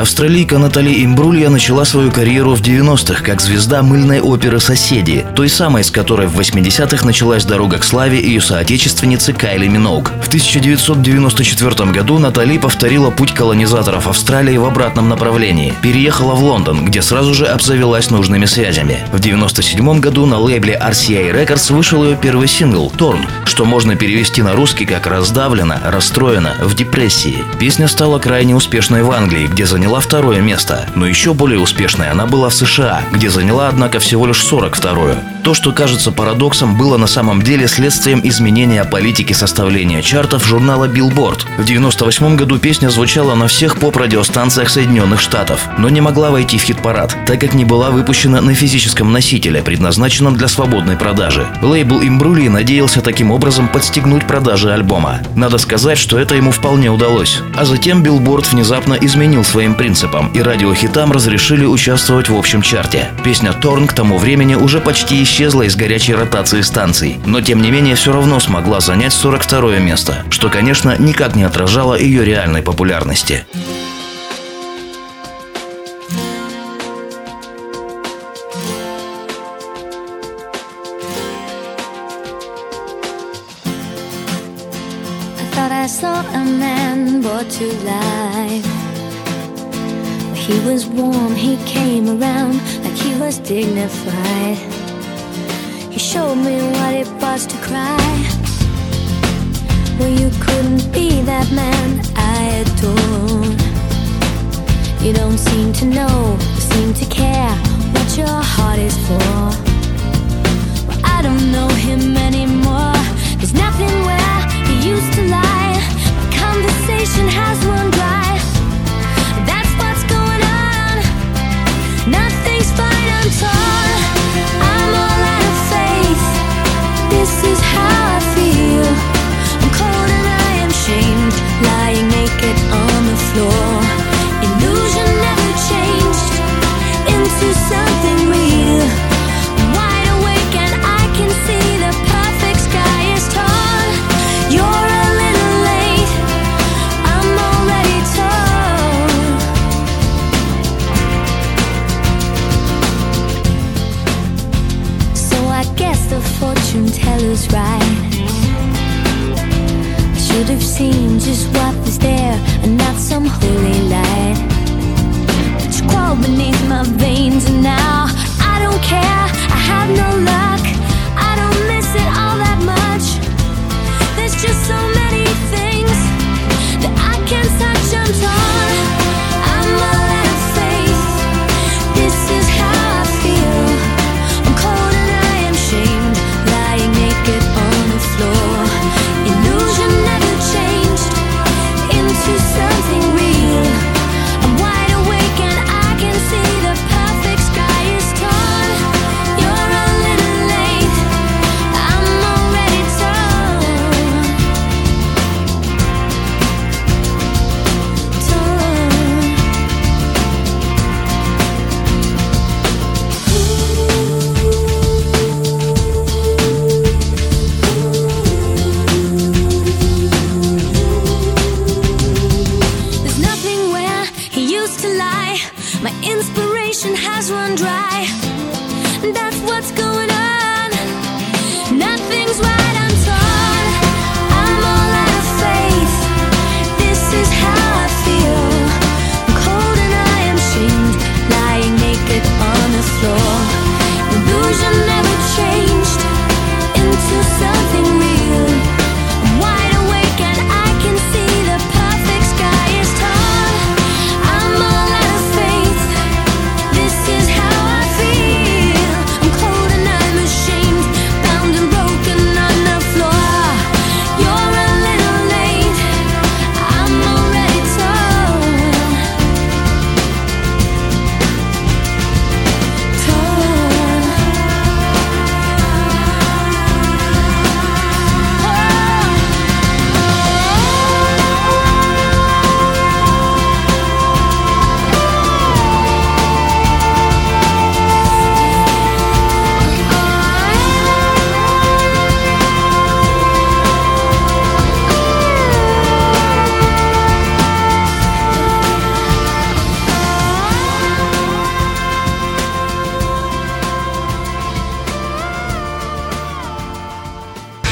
Австралийка Натали Имбрулья начала свою карьеру в 90-х как звезда мыльной оперы «Соседи», той самой, с которой в 80-х началась дорога к славе ее соотечественницы Кайли Миноуг. В 1994 году Натали повторила путь колонизаторов Австралии в обратном направлении. Переехала в Лондон, где сразу же обзавелась нужными связями. В 1997 году на лейбле RCA Records вышел ее первый сингл «Торн», что можно перевести на русский как «раздавлена», «расстроена», «в депрессии». Песня стала крайне успешной в Англии, где заняла заняла второе место, но еще более успешной она была в США, где заняла, однако, всего лишь 42-ю. То, что кажется парадоксом, было на самом деле следствием изменения политики составления чартов журнала Billboard. В 98 году песня звучала на всех поп-радиостанциях Соединенных Штатов, но не могла войти в хит-парад, так как не была выпущена на физическом носителе, предназначенном для свободной продажи. Лейбл Имбрули надеялся таким образом подстегнуть продажи альбома. Надо сказать, что это ему вполне удалось. А затем Billboard внезапно изменил своим принципам, и радиохитам разрешили участвовать в общем чарте. Песня «Торн» к тому времени уже почти исчезла из горячей ротации станций, но тем не менее все равно смогла занять 42 место, что, конечно, никак не отражало ее реальной популярности. I saw a man brought to life He was warm, he came around like he was dignified. He showed me what it was to cry. Well, you couldn't be that man I adore. You don't seem to know, seem to care what your heart I should have seen just what was there and not some holy light. You crawled beneath my veins and now I don't care. I have no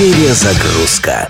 Перезагрузка.